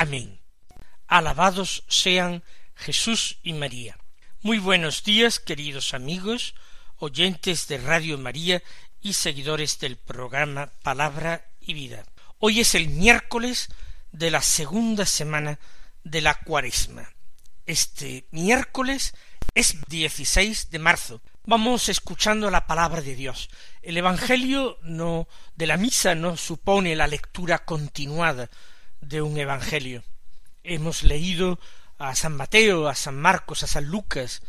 Amén. Alabados sean Jesús y María. Muy buenos días, queridos amigos, oyentes de Radio María y seguidores del programa Palabra y Vida. Hoy es el miércoles de la segunda semana de la cuaresma. Este miércoles es 16 de marzo, vamos escuchando la palabra de Dios. El Evangelio no de la misa no supone la lectura continuada de un Evangelio. Hemos leído a San Mateo, a San Marcos, a San Lucas,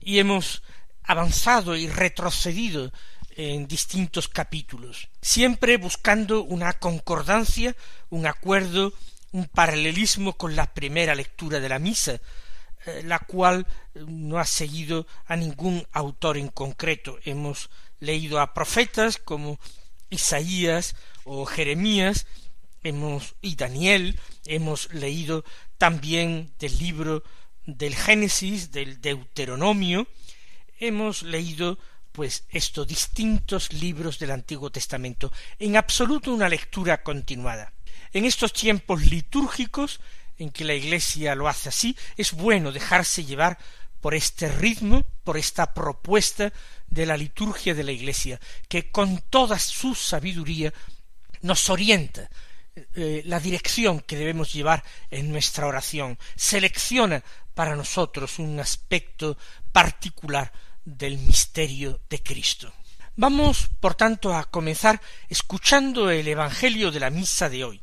y hemos avanzado y retrocedido en distintos capítulos, siempre buscando una concordancia, un acuerdo, un paralelismo con la primera lectura de la misa, eh, la cual no ha seguido a ningún autor en concreto. Hemos leído a profetas como Isaías o Jeremías, hemos y Daniel, hemos leído también del libro del Génesis, del Deuteronomio, hemos leído pues estos distintos libros del Antiguo Testamento, en absoluto una lectura continuada. En estos tiempos litúrgicos en que la Iglesia lo hace así, es bueno dejarse llevar por este ritmo, por esta propuesta de la liturgia de la Iglesia, que con toda su sabiduría nos orienta eh, la dirección que debemos llevar en nuestra oración, selecciona para nosotros un aspecto particular del misterio de Cristo. Vamos, por tanto, a comenzar escuchando el Evangelio de la misa de hoy.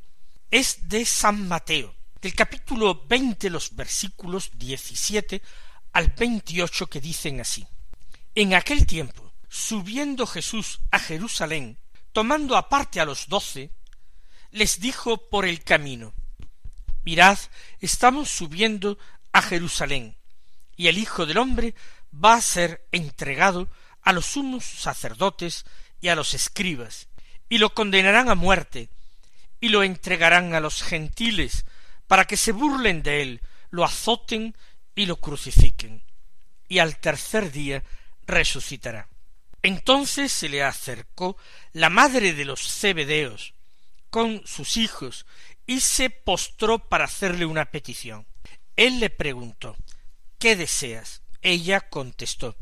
Es de San Mateo, del capítulo veinte los versículos diecisiete al veintiocho que dicen así En aquel tiempo, subiendo Jesús a Jerusalén, tomando aparte a los doce, les dijo por el camino Mirad, estamos subiendo a Jerusalén, y el Hijo del hombre va a ser entregado a los sumos sacerdotes y a los escribas, y lo condenarán a muerte, y lo entregarán a los gentiles para que se burlen de él, lo azoten y lo crucifiquen, y al tercer día resucitará. Entonces se le acercó la madre de los cebedeos con sus hijos y se postró para hacerle una petición. Él le preguntó ¿Qué deseas? Ella contestó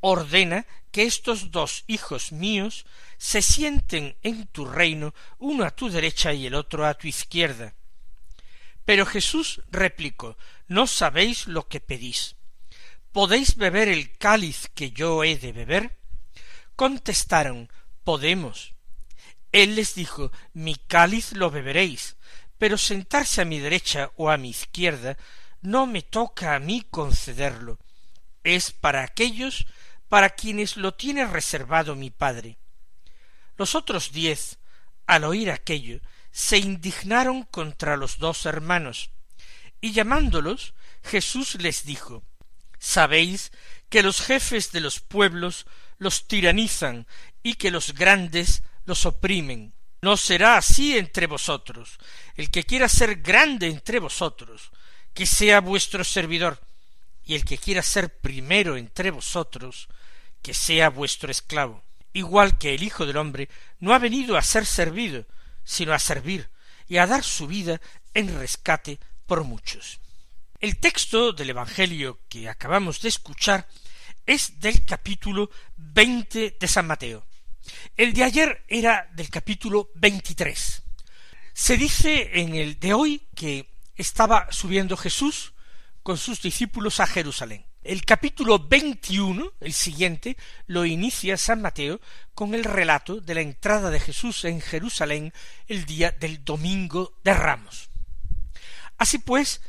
Ordena que estos dos hijos míos se sienten en tu reino, uno a tu derecha y el otro a tu izquierda. Pero Jesús replicó No sabéis lo que pedís. ¿Podéis beber el cáliz que yo he de beber? Contestaron Podemos. Él les dijo Mi cáliz lo beberéis, pero sentarse a mi derecha o a mi izquierda no me toca a mí concederlo. Es para aquellos para quienes lo tiene reservado mi Padre. Los otros diez, al oír aquello, se indignaron contra los dos hermanos, y llamándolos, Jesús les dijo Sabéis que los jefes de los pueblos los tiranizan y que los grandes los oprimen. No será así entre vosotros. El que quiera ser grande entre vosotros, que sea vuestro servidor, y el que quiera ser primero entre vosotros, que sea vuestro esclavo. Igual que el Hijo del hombre no ha venido a ser servido, sino a servir y a dar su vida en rescate por muchos. El texto del Evangelio que acabamos de escuchar es del capítulo veinte de San Mateo. El de ayer era del capítulo veintitrés. Se dice en el de hoy que estaba subiendo Jesús con sus discípulos a Jerusalén. El capítulo veintiuno, el siguiente, lo inicia San Mateo con el relato de la entrada de Jesús en Jerusalén el día del domingo de Ramos. Así pues,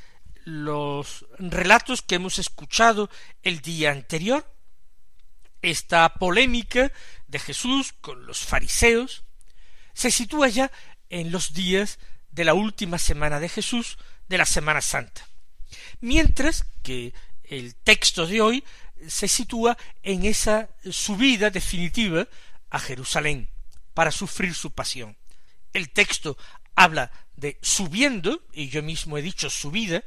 los relatos que hemos escuchado el día anterior, esta polémica de Jesús con los fariseos, se sitúa ya en los días de la última semana de Jesús de la Semana Santa. Mientras que el texto de hoy se sitúa en esa subida definitiva a Jerusalén para sufrir su pasión. El texto habla de subiendo, y yo mismo he dicho subida,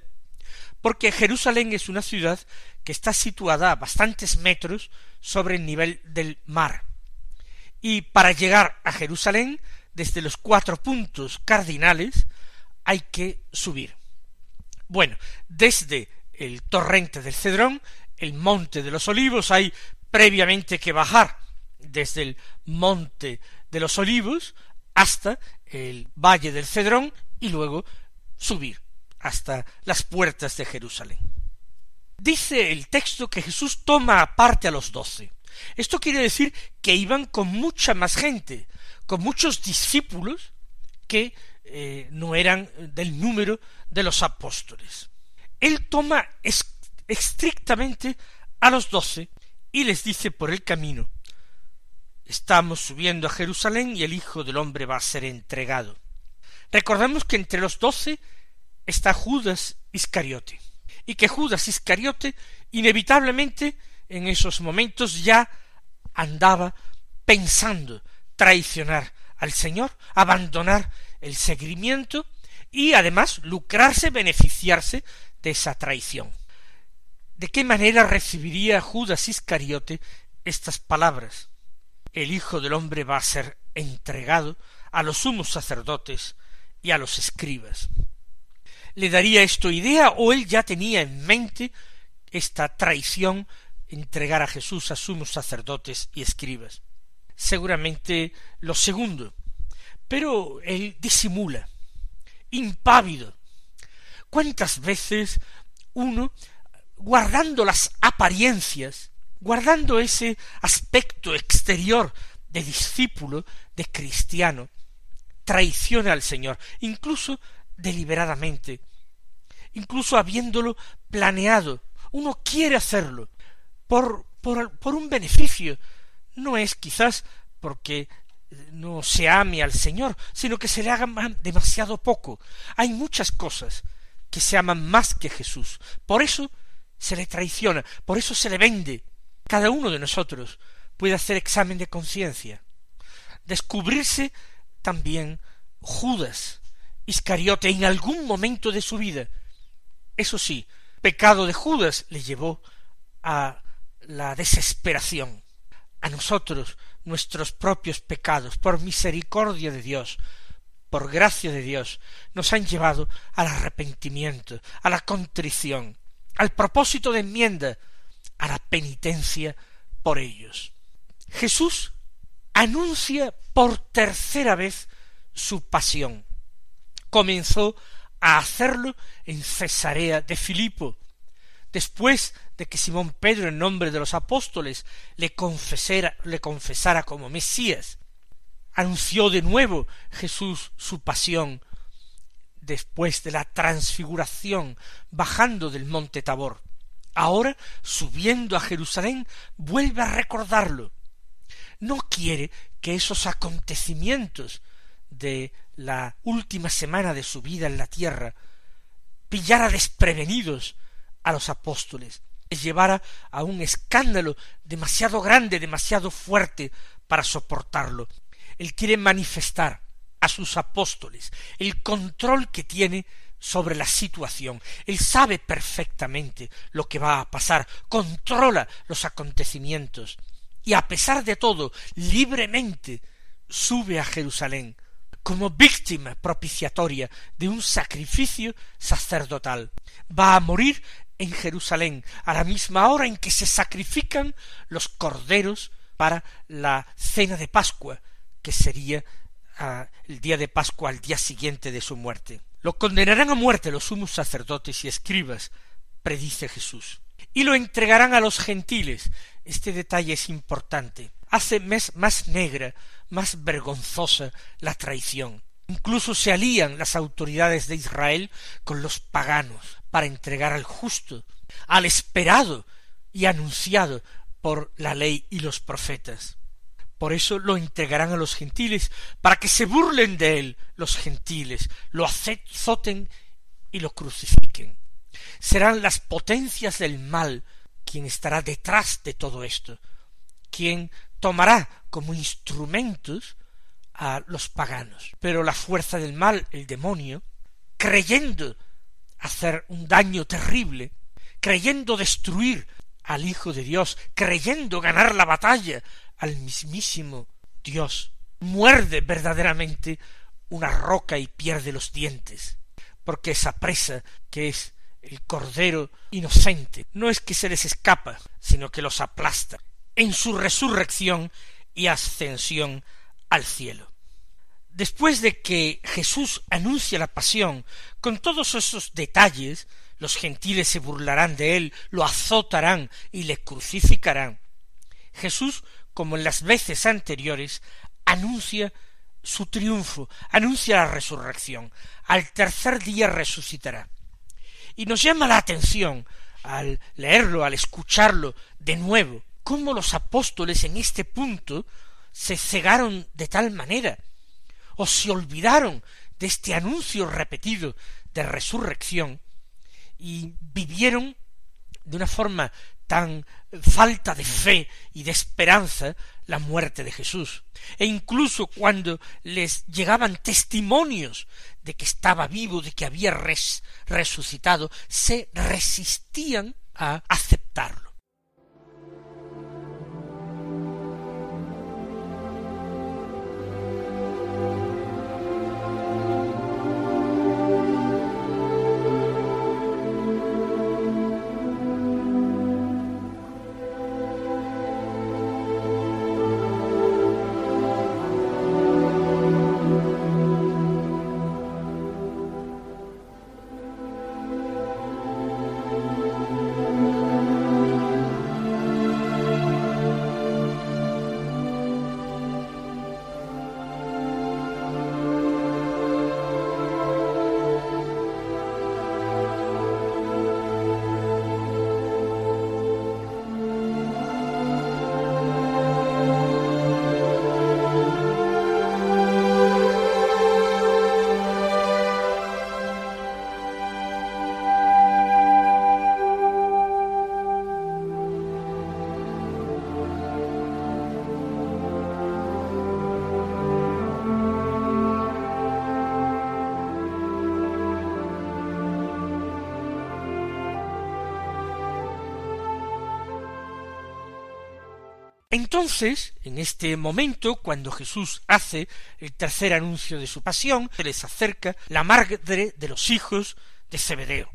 porque Jerusalén es una ciudad que está situada a bastantes metros sobre el nivel del mar. Y para llegar a Jerusalén, desde los cuatro puntos cardinales, hay que subir. Bueno, desde el torrente del Cedrón, el monte de los olivos, hay previamente que bajar desde el monte de los olivos hasta el valle del Cedrón y luego subir hasta las puertas de Jerusalén. Dice el texto que Jesús toma aparte a los doce. Esto quiere decir que iban con mucha más gente, con muchos discípulos que eh, no eran del número de los apóstoles. Él toma estrictamente a los doce y les dice por el camino Estamos subiendo a Jerusalén y el Hijo del Hombre va a ser entregado. Recordamos que entre los doce está Judas Iscariote, y que Judas Iscariote inevitablemente en esos momentos ya andaba pensando traicionar al Señor, abandonar el seguimiento y además lucrarse, beneficiarse de esa traición. ¿De qué manera recibiría Judas Iscariote estas palabras? El Hijo del hombre va a ser entregado a los sumos sacerdotes y a los escribas. ¿Le daría esto idea o él ya tenía en mente esta traición entregar a Jesús a sumos sacerdotes y escribas? Seguramente lo segundo, pero él disimula, impávido. ¿Cuántas veces uno, guardando las apariencias, guardando ese aspecto exterior de discípulo, de cristiano, traiciona al Señor, incluso deliberadamente, incluso habiéndolo planeado. Uno quiere hacerlo por, por, por un beneficio. No es quizás porque no se ame al Señor, sino que se le haga demasiado poco. Hay muchas cosas que se aman más que Jesús. Por eso se le traiciona, por eso se le vende. Cada uno de nosotros puede hacer examen de conciencia, descubrirse también Judas Iscariote en algún momento de su vida. Eso sí, pecado de Judas le llevó a la desesperación. A nosotros nuestros propios pecados, por misericordia de Dios, por gracia de Dios, nos han llevado al arrepentimiento, a la contrición, al propósito de enmienda, a la penitencia por ellos. Jesús anuncia por tercera vez su pasión. Comenzó a hacerlo en Cesarea de Filipo, después de que Simón Pedro en nombre de los apóstoles le confesara, le confesara como Mesías, anunció de nuevo Jesús su pasión después de la transfiguración bajando del monte Tabor. Ahora, subiendo a Jerusalén, vuelve a recordarlo. No quiere que esos acontecimientos de la última semana de su vida en la tierra pillara desprevenidos a los apóstoles, les llevara a un escándalo demasiado grande, demasiado fuerte para soportarlo. Él quiere manifestar a sus apóstoles el control que tiene sobre la situación. Él sabe perfectamente lo que va a pasar, controla los acontecimientos y a pesar de todo, libremente sube a Jerusalén como víctima propiciatoria de un sacrificio sacerdotal. Va a morir en Jerusalén a la misma hora en que se sacrifican los corderos para la cena de Pascua, que sería ah, el día de Pascua al día siguiente de su muerte. Lo condenarán a muerte los sumos sacerdotes y escribas, predice Jesús, y lo entregarán a los gentiles. Este detalle es importante. Hace más negra, más vergonzosa la traición. Incluso se alían las autoridades de Israel con los paganos para entregar al justo, al esperado y anunciado por la ley y los profetas. Por eso lo entregarán a los gentiles, para que se burlen de él los gentiles, lo azoten y lo crucifiquen. Serán las potencias del mal quien estará detrás de todo esto, quien tomará como instrumentos a los paganos. Pero la fuerza del mal, el demonio, creyendo hacer un daño terrible, creyendo destruir al Hijo de Dios, creyendo ganar la batalla al mismísimo Dios, muerde verdaderamente una roca y pierde los dientes, porque esa presa que es el cordero inocente no es que se les escapa, sino que los aplasta en su resurrección y ascensión al cielo. Después de que Jesús anuncia la pasión con todos esos detalles, los gentiles se burlarán de él, lo azotarán y le crucificarán. Jesús, como en las veces anteriores, anuncia su triunfo, anuncia la resurrección. Al tercer día resucitará. Y nos llama la atención al leerlo, al escucharlo de nuevo, cómo los apóstoles en este punto se cegaron de tal manera, o se olvidaron de este anuncio repetido de resurrección, y vivieron de una forma tan falta de fe y de esperanza la muerte de Jesús. E incluso cuando les llegaban testimonios de que estaba vivo, de que había resucitado, se resistían a aceptarlo. Entonces, en este momento, cuando Jesús hace el tercer anuncio de su pasión, se les acerca la madre de los hijos de Zebedeo,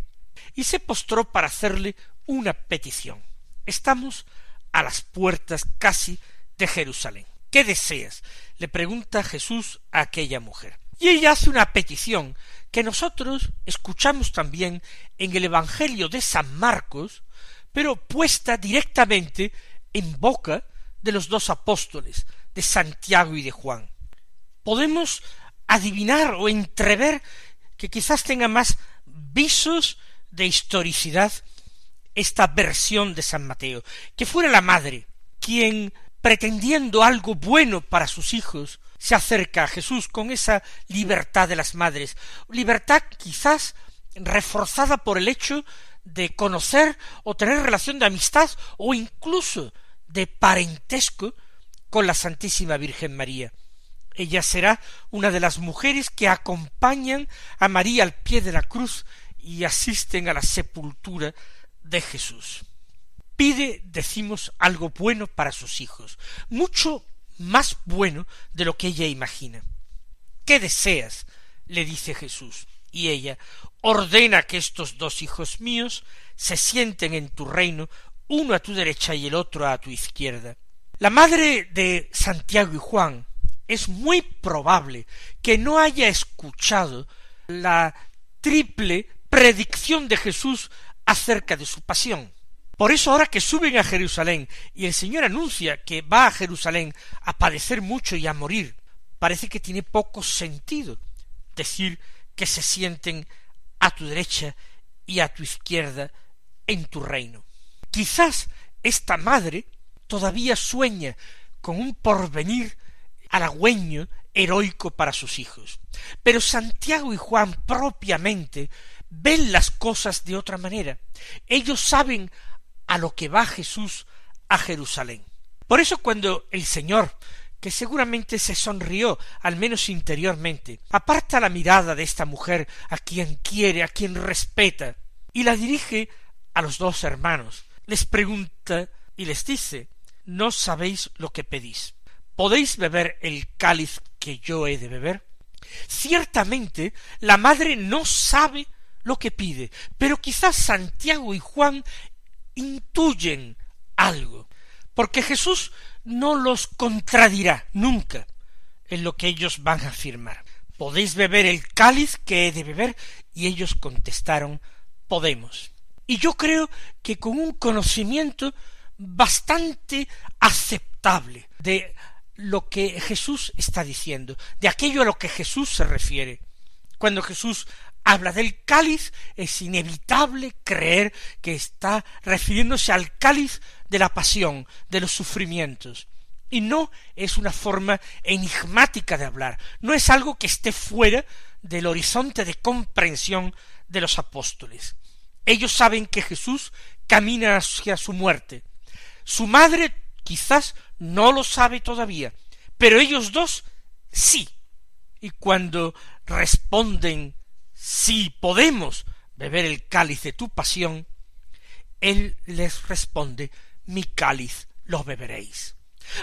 y se postró para hacerle una petición. Estamos a las puertas casi de Jerusalén. ¿Qué deseas? le pregunta Jesús a aquella mujer. Y ella hace una petición que nosotros escuchamos también en el Evangelio de San Marcos, pero puesta directamente en boca de los dos apóstoles, de Santiago y de Juan. Podemos adivinar o entrever que quizás tenga más visos de historicidad esta versión de San Mateo, que fuera la madre quien, pretendiendo algo bueno para sus hijos, se acerca a Jesús con esa libertad de las madres, libertad quizás reforzada por el hecho de conocer o tener relación de amistad o incluso de parentesco con la Santísima Virgen María. Ella será una de las mujeres que acompañan a María al pie de la cruz y asisten a la sepultura de Jesús. Pide, decimos, algo bueno para sus hijos, mucho más bueno de lo que ella imagina. ¿Qué deseas? le dice Jesús. Y ella ordena que estos dos hijos míos se sienten en tu reino uno a tu derecha y el otro a tu izquierda. La madre de Santiago y Juan es muy probable que no haya escuchado la triple predicción de Jesús acerca de su pasión. Por eso ahora que suben a Jerusalén y el Señor anuncia que va a Jerusalén a padecer mucho y a morir, parece que tiene poco sentido decir que se sienten a tu derecha y a tu izquierda en tu reino. Quizás esta madre todavía sueña con un porvenir halagüeño, heroico para sus hijos. Pero Santiago y Juan propiamente ven las cosas de otra manera. Ellos saben a lo que va Jesús a Jerusalén. Por eso cuando el Señor, que seguramente se sonrió, al menos interiormente, aparta la mirada de esta mujer a quien quiere, a quien respeta, y la dirige a los dos hermanos, les pregunta y les dice, no sabéis lo que pedís. ¿Podéis beber el cáliz que yo he de beber? Ciertamente la madre no sabe lo que pide, pero quizás Santiago y Juan intuyen algo, porque Jesús no los contradirá nunca en lo que ellos van a afirmar. ¿Podéis beber el cáliz que he de beber? Y ellos contestaron, podemos. Y yo creo que con un conocimiento bastante aceptable de lo que Jesús está diciendo, de aquello a lo que Jesús se refiere. Cuando Jesús habla del cáliz, es inevitable creer que está refiriéndose al cáliz de la pasión, de los sufrimientos. Y no es una forma enigmática de hablar, no es algo que esté fuera del horizonte de comprensión de los apóstoles. Ellos saben que Jesús camina hacia su muerte. Su madre quizás no lo sabe todavía, pero ellos dos sí. Y cuando responden sí podemos beber el cáliz de tu pasión, él les responde mi cáliz lo beberéis.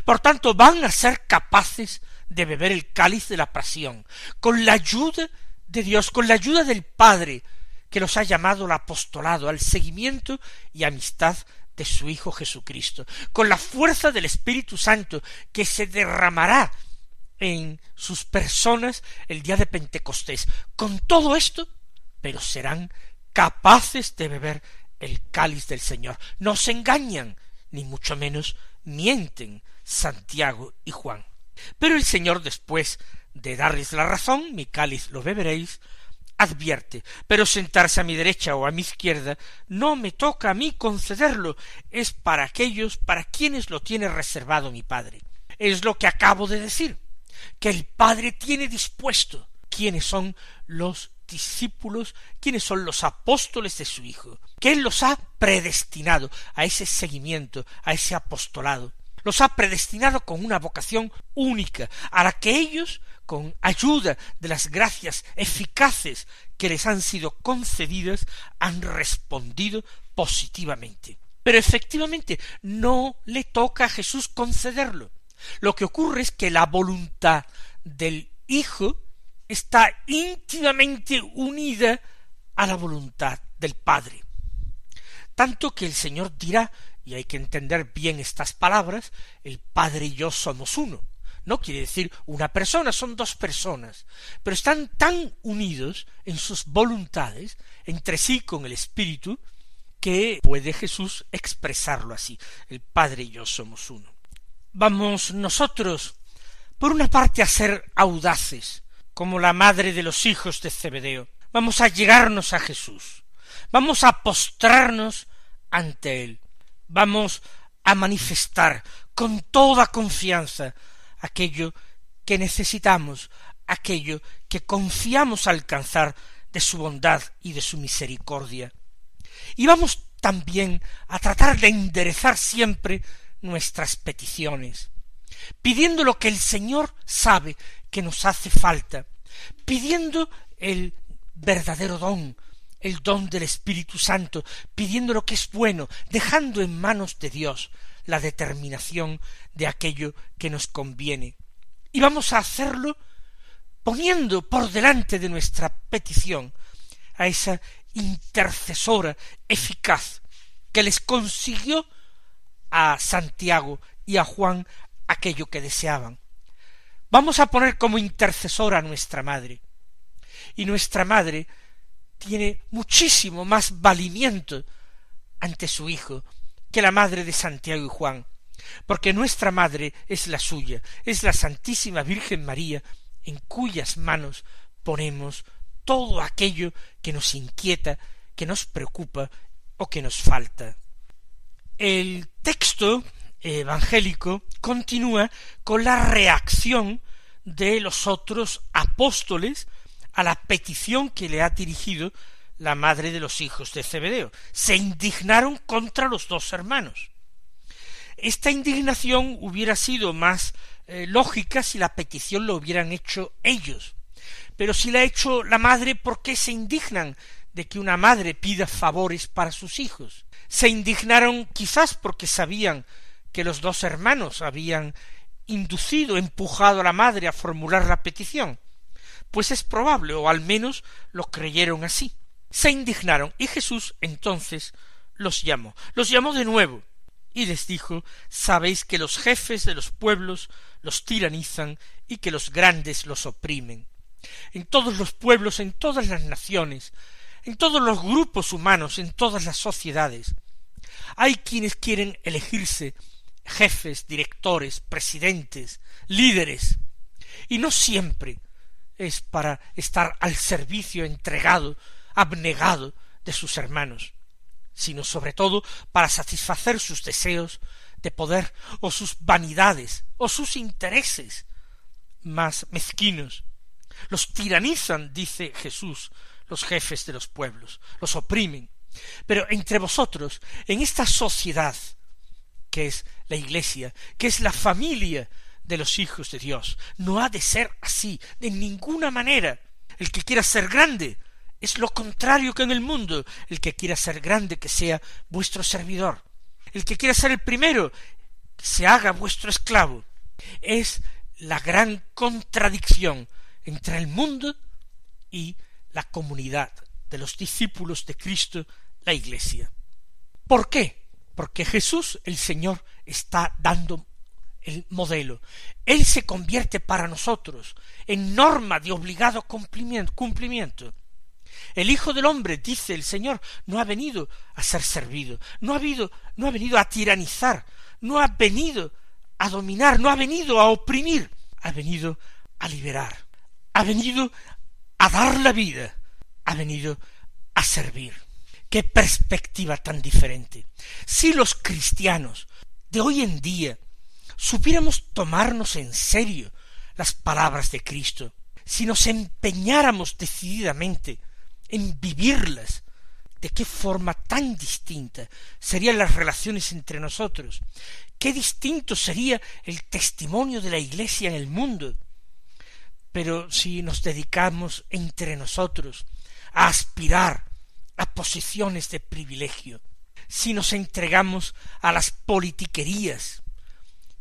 Por tanto, van a ser capaces de beber el cáliz de la pasión, con la ayuda de Dios, con la ayuda del Padre, que los ha llamado al apostolado, al seguimiento y amistad de su Hijo Jesucristo, con la fuerza del Espíritu Santo que se derramará en sus personas el día de Pentecostés. Con todo esto, pero serán capaces de beber el cáliz del Señor. No se engañan, ni mucho menos mienten Santiago y Juan. Pero el Señor después de darles la razón, mi cáliz lo beberéis, advierte, pero sentarse a mi derecha o a mi izquierda no me toca a mí concederlo, es para aquellos para quienes lo tiene reservado mi Padre. Es lo que acabo de decir, que el Padre tiene dispuesto quiénes son los discípulos, quiénes son los apóstoles de su Hijo, que Él los ha predestinado a ese seguimiento, a ese apostolado, los ha predestinado con una vocación única, a la que ellos con ayuda de las gracias eficaces que les han sido concedidas, han respondido positivamente. Pero efectivamente no le toca a Jesús concederlo. Lo que ocurre es que la voluntad del Hijo está íntimamente unida a la voluntad del Padre. Tanto que el Señor dirá, y hay que entender bien estas palabras, el Padre y yo somos uno no quiere decir una persona, son dos personas, pero están tan unidos en sus voluntades, entre sí con el Espíritu, que puede Jesús expresarlo así. El Padre y yo somos uno. Vamos nosotros, por una parte, a ser audaces, como la madre de los hijos de Zebedeo. Vamos a llegarnos a Jesús. Vamos a postrarnos ante Él. Vamos a manifestar con toda confianza aquello que necesitamos, aquello que confiamos alcanzar de su bondad y de su misericordia. Y vamos también a tratar de enderezar siempre nuestras peticiones, pidiendo lo que el Señor sabe que nos hace falta, pidiendo el verdadero don, el don del Espíritu Santo, pidiendo lo que es bueno, dejando en manos de Dios la determinación de aquello que nos conviene. Y vamos a hacerlo poniendo por delante de nuestra petición a esa intercesora eficaz que les consiguió a Santiago y a Juan aquello que deseaban. Vamos a poner como intercesora a nuestra madre. Y nuestra madre tiene muchísimo más valimiento ante su hijo que la madre de Santiago y Juan, porque nuestra madre es la suya, es la Santísima Virgen María, en cuyas manos ponemos todo aquello que nos inquieta, que nos preocupa o que nos falta. El texto evangélico continúa con la reacción de los otros apóstoles a la petición que le ha dirigido la madre de los hijos de Zebedeo. Se indignaron contra los dos hermanos. Esta indignación hubiera sido más eh, lógica si la petición lo hubieran hecho ellos. Pero si la ha hecho la madre, ¿por qué se indignan de que una madre pida favores para sus hijos? Se indignaron quizás porque sabían que los dos hermanos habían inducido, empujado a la madre a formular la petición. Pues es probable, o al menos lo creyeron así. Se indignaron, y Jesús entonces los llamó. Los llamó de nuevo, y les dijo Sabéis que los jefes de los pueblos los tiranizan y que los grandes los oprimen. En todos los pueblos, en todas las naciones, en todos los grupos humanos, en todas las sociedades, hay quienes quieren elegirse jefes, directores, presidentes, líderes, y no siempre es para estar al servicio entregado, abnegado de sus hermanos, sino sobre todo para satisfacer sus deseos de poder o sus vanidades o sus intereses más mezquinos. Los tiranizan, dice Jesús, los jefes de los pueblos, los oprimen. Pero entre vosotros, en esta sociedad que es la Iglesia, que es la familia de los hijos de Dios. No ha de ser así, de ninguna manera. El que quiera ser grande es lo contrario que en el mundo. El que quiera ser grande, que sea vuestro servidor. El que quiera ser el primero, que se haga vuestro esclavo. Es la gran contradicción entre el mundo y la comunidad de los discípulos de Cristo, la Iglesia. ¿Por qué? porque Jesús el Señor está dando el modelo. Él se convierte para nosotros en norma de obligado cumplimiento. El Hijo del Hombre, dice el Señor, no ha venido a ser servido, no ha, habido, no ha venido a tiranizar, no ha venido a dominar, no ha venido a oprimir, ha venido a liberar, ha venido a dar la vida, ha venido a servir. Qué perspectiva tan diferente. Si los cristianos de hoy en día supiéramos tomarnos en serio las palabras de Cristo, si nos empeñáramos decididamente en vivirlas, de qué forma tan distinta serían las relaciones entre nosotros, qué distinto sería el testimonio de la Iglesia en el mundo. Pero si nos dedicamos entre nosotros a aspirar a posiciones de privilegio, si nos entregamos a las politiquerías,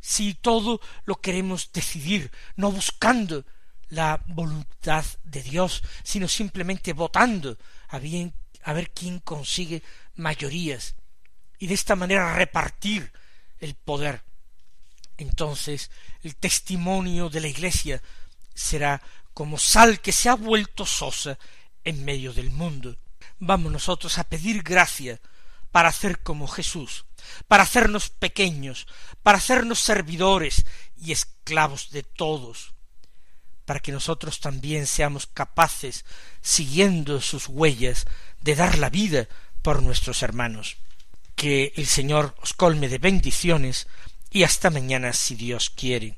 si todo lo queremos decidir, no buscando la voluntad de Dios, sino simplemente votando a, bien, a ver quién consigue mayorías y de esta manera repartir el poder. Entonces el testimonio de la Iglesia será como sal que se ha vuelto sosa en medio del mundo vamos nosotros a pedir gracia para hacer como Jesús, para hacernos pequeños, para hacernos servidores y esclavos de todos, para que nosotros también seamos capaces, siguiendo sus huellas, de dar la vida por nuestros hermanos. Que el Señor os colme de bendiciones y hasta mañana si Dios quiere.